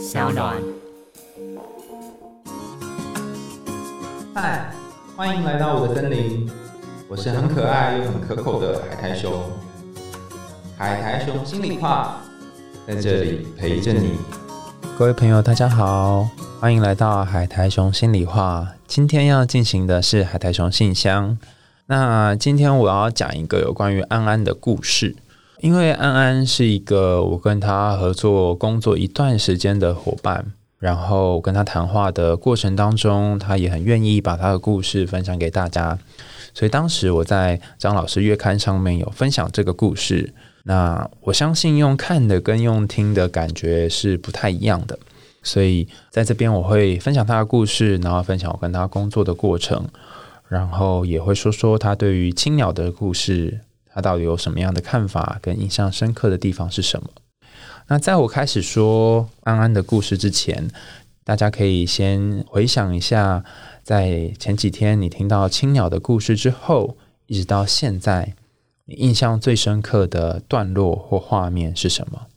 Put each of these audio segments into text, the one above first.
小暖。嗨，欢迎来到我的森林，我是很可爱又很可口的海苔熊。海苔熊心里话，在这里陪着你。各位朋友，大家好，欢迎来到海苔熊心里话。今天要进行的是海苔熊信箱。那今天我要讲一个有关于安安的故事。因为安安是一个我跟他合作工作一段时间的伙伴，然后跟他谈话的过程当中，他也很愿意把他的故事分享给大家。所以当时我在张老师月刊上面有分享这个故事。那我相信用看的跟用听的感觉是不太一样的，所以在这边我会分享他的故事，然后分享我跟他工作的过程，然后也会说说他对于青鸟的故事。他到底有什么样的看法？跟印象深刻的地方是什么？那在我开始说安安的故事之前，大家可以先回想一下，在前几天你听到青鸟的故事之后，一直到现在，你印象最深刻的段落或画面是什么？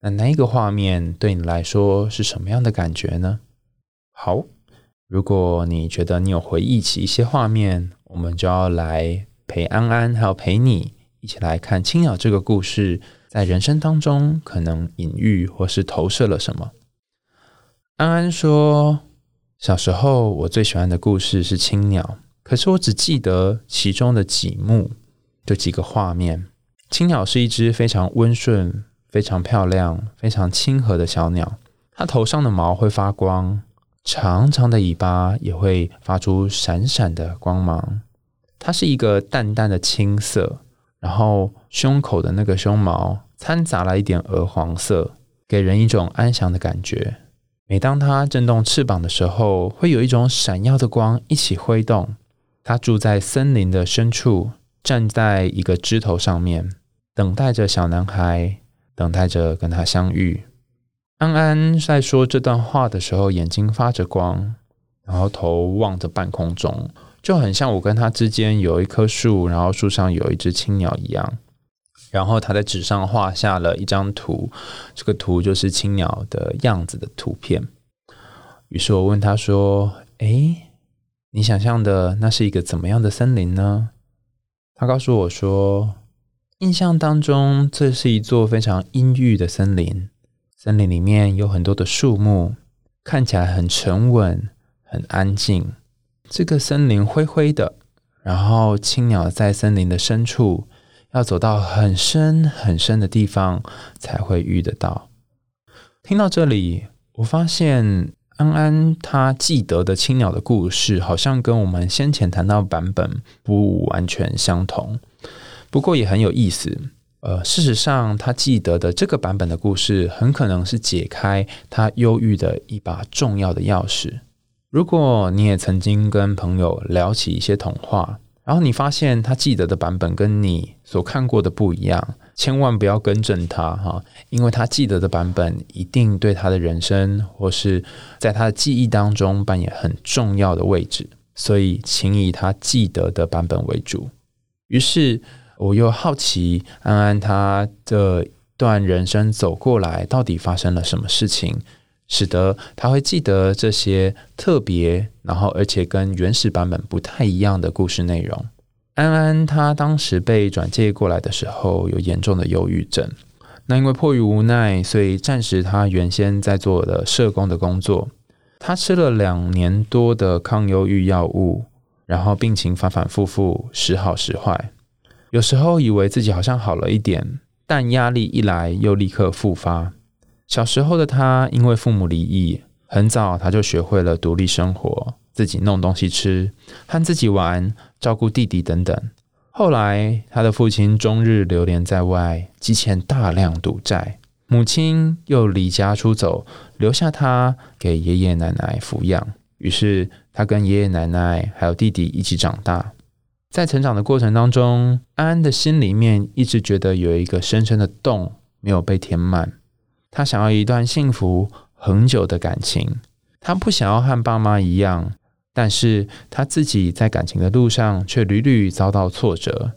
那那一个画面对你来说是什么样的感觉呢？好，如果你觉得你有回忆起一些画面，我们就要来。陪安安，还有陪你一起来看青鸟这个故事，在人生当中可能隐喻或是投射了什么？安安说：“小时候我最喜欢的故事是青鸟，可是我只记得其中的几幕，就几个画面。青鸟是一只非常温顺、非常漂亮、非常亲和的小鸟，它头上的毛会发光，长长的尾巴也会发出闪闪的光芒。”它是一个淡淡的青色，然后胸口的那个胸毛掺杂了一点鹅黄色，给人一种安详的感觉。每当它震动翅膀的时候，会有一种闪耀的光一起挥动。它住在森林的深处，站在一个枝头上面，等待着小男孩，等待着跟他相遇。安安在说这段话的时候，眼睛发着光，然后头望着半空中。就很像我跟他之间有一棵树，然后树上有一只青鸟一样。然后他在纸上画下了一张图，这个图就是青鸟的样子的图片。于是我问他说：“诶，你想象的那是一个怎么样的森林呢？”他告诉我说：“印象当中，这是一座非常阴郁的森林。森林里面有很多的树木，看起来很沉稳，很安静。”这个森林灰灰的，然后青鸟在森林的深处，要走到很深很深的地方才会遇得到。听到这里，我发现安安他记得的青鸟的故事，好像跟我们先前谈到版本不完全相同，不过也很有意思。呃，事实上，他记得的这个版本的故事，很可能是解开他忧郁的一把重要的钥匙。如果你也曾经跟朋友聊起一些童话，然后你发现他记得的版本跟你所看过的不一样，千万不要更正他哈，因为他记得的版本一定对他的人生或是在他的记忆当中扮演很重要的位置，所以请以他记得的版本为主。于是我又好奇安安他这段人生走过来，到底发生了什么事情？使得他会记得这些特别，然后而且跟原始版本不太一样的故事内容。安安他当时被转介过来的时候，有严重的忧郁症。那因为迫于无奈，所以暂时他原先在做的社工的工作，他吃了两年多的抗忧郁药物，然后病情反反复复，时好时坏。有时候以为自己好像好了一点，但压力一来又立刻复发。小时候的他，因为父母离异，很早他就学会了独立生活，自己弄东西吃，和自己玩，照顾弟弟等等。后来，他的父亲终日流连在外，积欠大量赌债，母亲又离家出走，留下他给爷爷奶奶抚养。于是，他跟爷爷奶奶还有弟弟一起长大。在成长的过程当中，安安的心里面一直觉得有一个深深的洞没有被填满。他想要一段幸福恒久的感情，他不想要和爸妈一样，但是他自己在感情的路上却屡屡遭到挫折。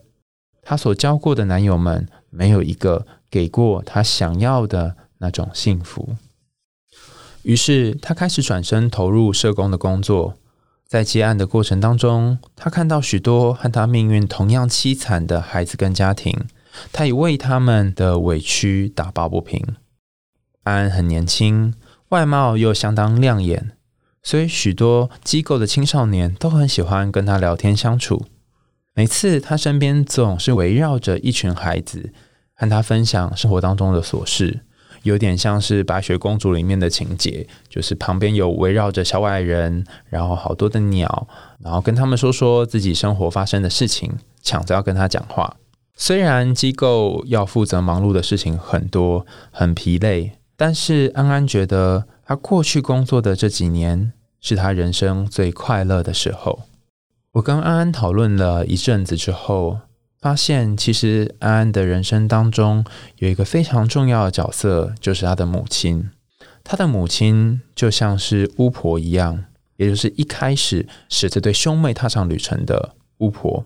他所交过的男友们，没有一个给过他想要的那种幸福。于是他开始转身投入社工的工作。在接案的过程当中，他看到许多和他命运同样凄惨的孩子跟家庭，他也为他们的委屈打抱不平。安很年轻，外貌又相当亮眼，所以许多机构的青少年都很喜欢跟他聊天相处。每次他身边总是围绕着一群孩子，和他分享生活当中的琐事。有点像是白雪公主里面的情节，就是旁边有围绕着小矮人，然后好多的鸟，然后跟他们说说自己生活发生的事情，抢着要跟他讲话。虽然机构要负责忙碌的事情很多，很疲累，但是安安觉得他过去工作的这几年是他人生最快乐的时候。我跟安安讨论了一阵子之后。发现其实安安的人生当中有一个非常重要的角色，就是他的母亲。他的母亲就像是巫婆一样，也就是一开始使这对兄妹踏上旅程的巫婆。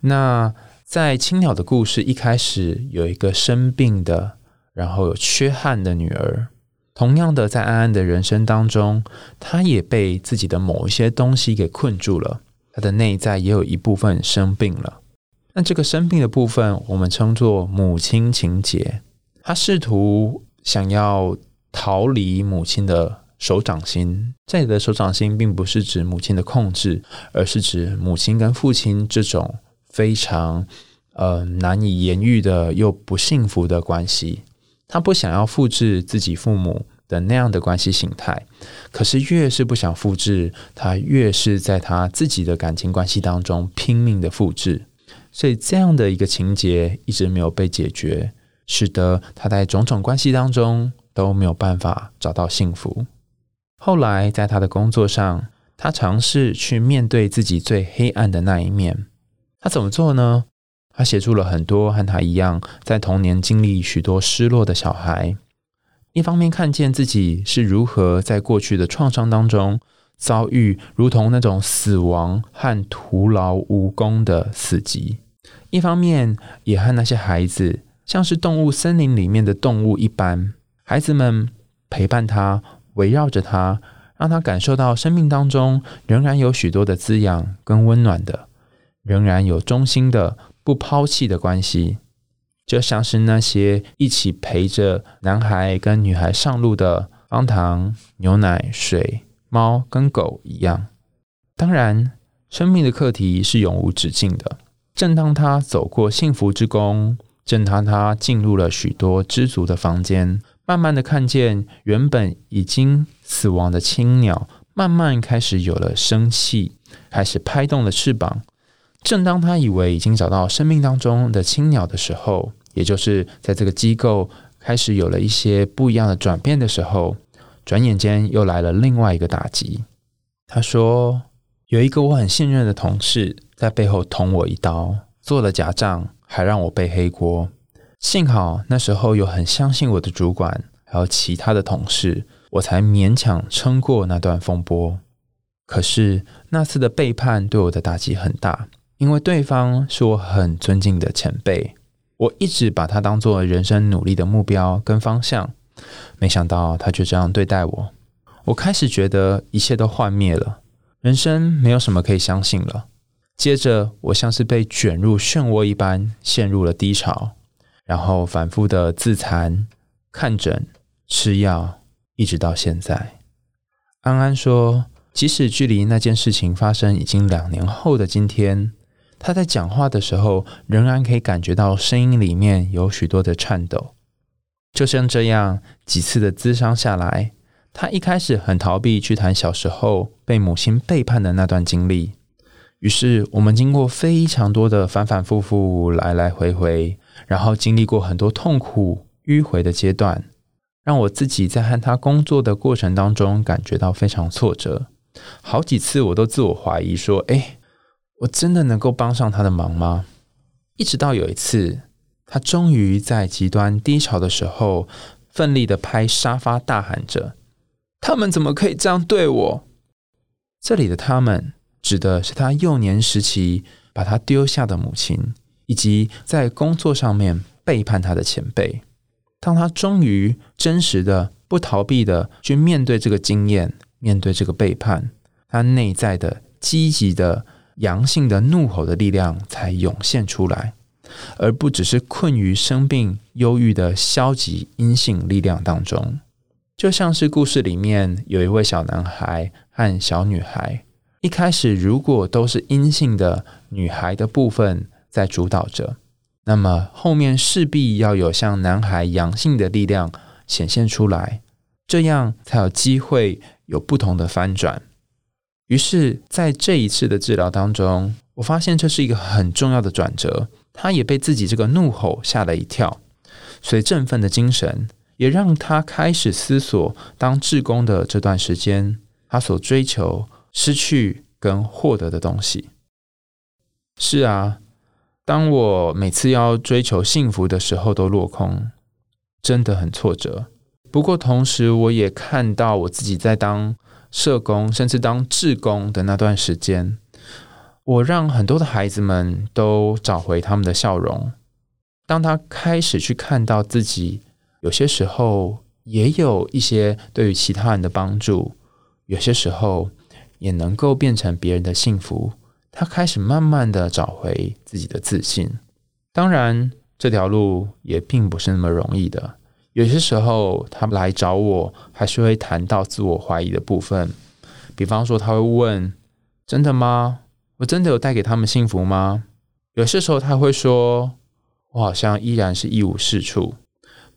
那在青鸟的故事一开始有一个生病的，然后有缺憾的女儿。同样的，在安安的人生当中，她也被自己的某一些东西给困住了，她的内在也有一部分生病了。那这个生病的部分，我们称作母亲情节。她试图想要逃离母亲的手掌心。这里的手掌心，并不是指母亲的控制，而是指母亲跟父亲这种非常呃难以言喻的又不幸福的关系。他不想要复制自己父母的那样的关系形态，可是越是不想复制，他越是在他自己的感情关系当中拼命的复制。所以这样的一个情节一直没有被解决，使得他在种种关系当中都没有办法找到幸福。后来在他的工作上，他尝试去面对自己最黑暗的那一面。他怎么做呢？他协助了很多和他一样在童年经历许多失落的小孩，一方面看见自己是如何在过去的创伤当中。遭遇如同那种死亡和徒劳无功的死寂，一方面也和那些孩子像是动物森林里面的动物一般，孩子们陪伴他，围绕着他，让他感受到生命当中仍然有许多的滋养跟温暖的，仍然有忠心的不抛弃的关系，就像是那些一起陪着男孩跟女孩上路的方糖、牛奶、水。猫跟狗一样，当然，生命的课题是永无止境的。正当他走过幸福之宫，正当他进入了许多知足的房间，慢慢的看见原本已经死亡的青鸟，慢慢开始有了生气，开始拍动了翅膀。正当他以为已经找到生命当中的青鸟的时候，也就是在这个机构开始有了一些不一样的转变的时候。转眼间又来了另外一个打击。他说：“有一个我很信任的同事在背后捅我一刀，做了假账，还让我背黑锅。幸好那时候有很相信我的主管，还有其他的同事，我才勉强撑过那段风波。可是那次的背叛对我的打击很大，因为对方是我很尊敬的前辈，我一直把他当做人生努力的目标跟方向。”没想到他就这样对待我，我开始觉得一切都幻灭了，人生没有什么可以相信了。接着，我像是被卷入漩涡一般，陷入了低潮，然后反复的自残、看诊、吃药，一直到现在。安安说，即使距离那件事情发生已经两年后的今天，他在讲话的时候，仍然可以感觉到声音里面有许多的颤抖。就像这样几次的咨商下来，他一开始很逃避去谈小时候被母亲背叛的那段经历。于是我们经过非常多的反反复复、来来回回，然后经历过很多痛苦迂回的阶段，让我自己在和他工作的过程当中感觉到非常挫折。好几次我都自我怀疑说：“哎，我真的能够帮上他的忙吗？”一直到有一次。他终于在极端低潮的时候，奋力的拍沙发，大喊着：“他们怎么可以这样对我？”这里的“他们”指的是他幼年时期把他丢下的母亲，以及在工作上面背叛他的前辈。当他终于真实的不逃避的去面对这个经验，面对这个背叛，他内在的积极的阳性的怒吼的力量才涌现出来，而不只是困于生病、忧郁的消极阴性力量当中。就像是故事里面有一位小男孩和小女孩，一开始如果都是阴性的女孩的部分在主导着，那么后面势必要有像男孩阳性的力量。显现出来，这样才有机会有不同的翻转。于是，在这一次的治疗当中，我发现这是一个很重要的转折。他也被自己这个怒吼吓了一跳，所以振奋的精神也让他开始思索：当志工的这段时间，他所追求、失去跟获得的东西。是啊，当我每次要追求幸福的时候，都落空。真的很挫折，不过同时我也看到我自己在当社工，甚至当志工的那段时间，我让很多的孩子们都找回他们的笑容。当他开始去看到自己，有些时候也有一些对于其他人的帮助，有些时候也能够变成别人的幸福，他开始慢慢的找回自己的自信。当然。这条路也并不是那么容易的。有些时候，他来找我，还是会谈到自我怀疑的部分。比方说，他会问：“真的吗？我真的有带给他们幸福吗？”有些时候，他会说：“我好像依然是一无是处。”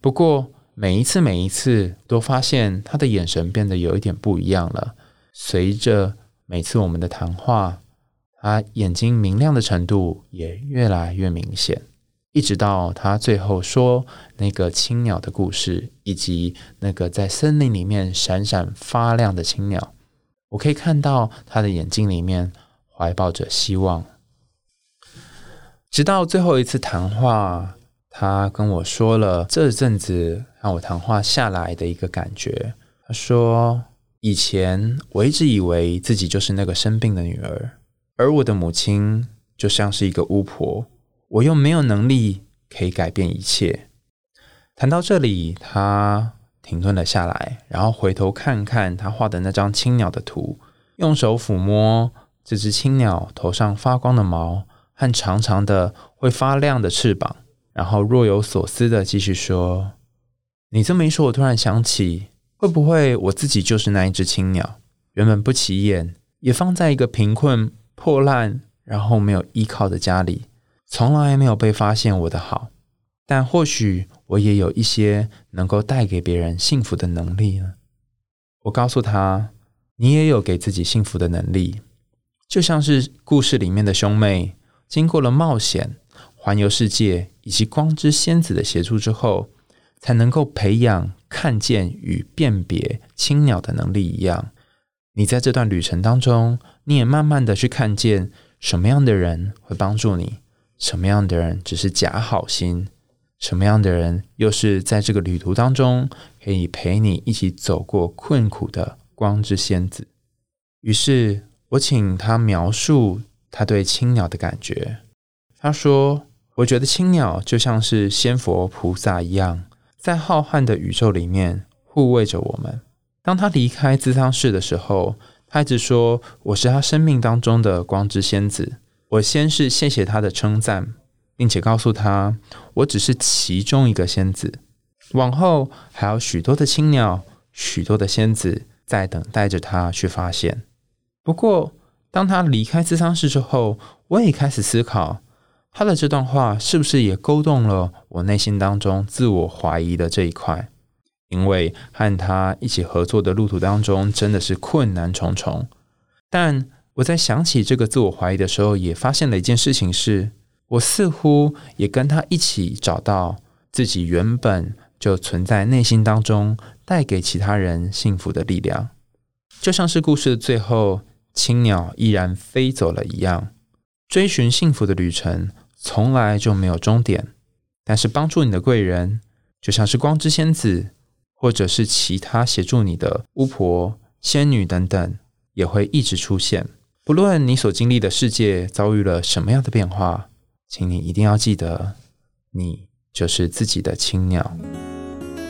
不过，每一次，每一次，都发现他的眼神变得有一点不一样了。随着每次我们的谈话，他眼睛明亮的程度也越来越明显。一直到他最后说那个青鸟的故事，以及那个在森林里面闪闪发亮的青鸟，我可以看到他的眼睛里面怀抱着希望。直到最后一次谈话，他跟我说了这阵子让我谈话下来的一个感觉。他说：“以前我一直以为自己就是那个生病的女儿，而我的母亲就像是一个巫婆。”我又没有能力可以改变一切。谈到这里，他停顿了下来，然后回头看看他画的那张青鸟的图，用手抚摸这只青鸟头上发光的毛和长长的会发亮的翅膀，然后若有所思的继续说：“你这么一说，我突然想起，会不会我自己就是那一只青鸟？原本不起眼，也放在一个贫困破烂，然后没有依靠的家里。”从来没有被发现我的好，但或许我也有一些能够带给别人幸福的能力呢。我告诉他，你也有给自己幸福的能力，就像是故事里面的兄妹，经过了冒险、环游世界以及光之仙子的协助之后，才能够培养看见与辨别青鸟的能力一样。你在这段旅程当中，你也慢慢的去看见什么样的人会帮助你。什么样的人只是假好心？什么样的人又是在这个旅途当中可以陪你一起走过困苦的光之仙子？于是我请他描述他对青鸟的感觉。他说：“我觉得青鸟就像是仙佛菩萨一样，在浩瀚的宇宙里面护卫着我们。当他离开资仓室的时候，他一直说我是他生命当中的光之仙子。”我先是谢谢他的称赞，并且告诉他，我只是其中一个仙子，往后还有许多的青鸟，许多的仙子在等待着他去发现。不过，当他离开自丧室之后，我也开始思考，他的这段话是不是也勾动了我内心当中自我怀疑的这一块？因为和他一起合作的路途当中，真的是困难重重，但。我在想起这个自我怀疑的时候，也发现了一件事情：是我似乎也跟他一起找到自己原本就存在内心当中带给其他人幸福的力量，就像是故事的最后，青鸟依然飞走了一样。追寻幸福的旅程从来就没有终点，但是帮助你的贵人，就像是光之仙子，或者是其他协助你的巫婆、仙女等等，也会一直出现。不论你所经历的世界遭遇了什么样的变化，请你一定要记得，你就是自己的青鸟。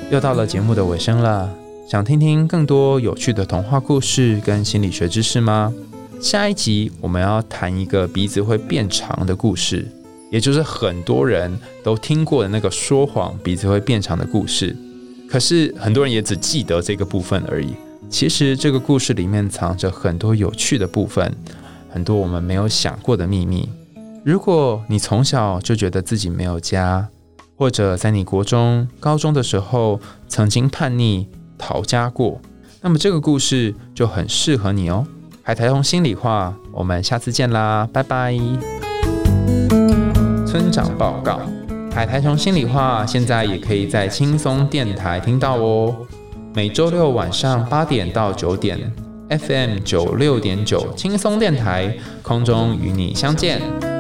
又到了节目的尾声了，想听听更多有趣的童话故事跟心理学知识吗？下一集我们要谈一个鼻子会变长的故事，也就是很多人都听过的那个说谎鼻子会变长的故事。可是很多人也只记得这个部分而已。其实这个故事里面藏着很多有趣的部分，很多我们没有想过的秘密。如果你从小就觉得自己没有家，或者在你国中、高中的时候曾经叛逆逃家过，那么这个故事就很适合你哦。海苔童心里话，我们下次见啦，拜拜。村长报告：海苔熊心里话现在也可以在轻松电台听到哦，每周六晚上八点到九点，FM 九六点九轻松电台空中与你相见。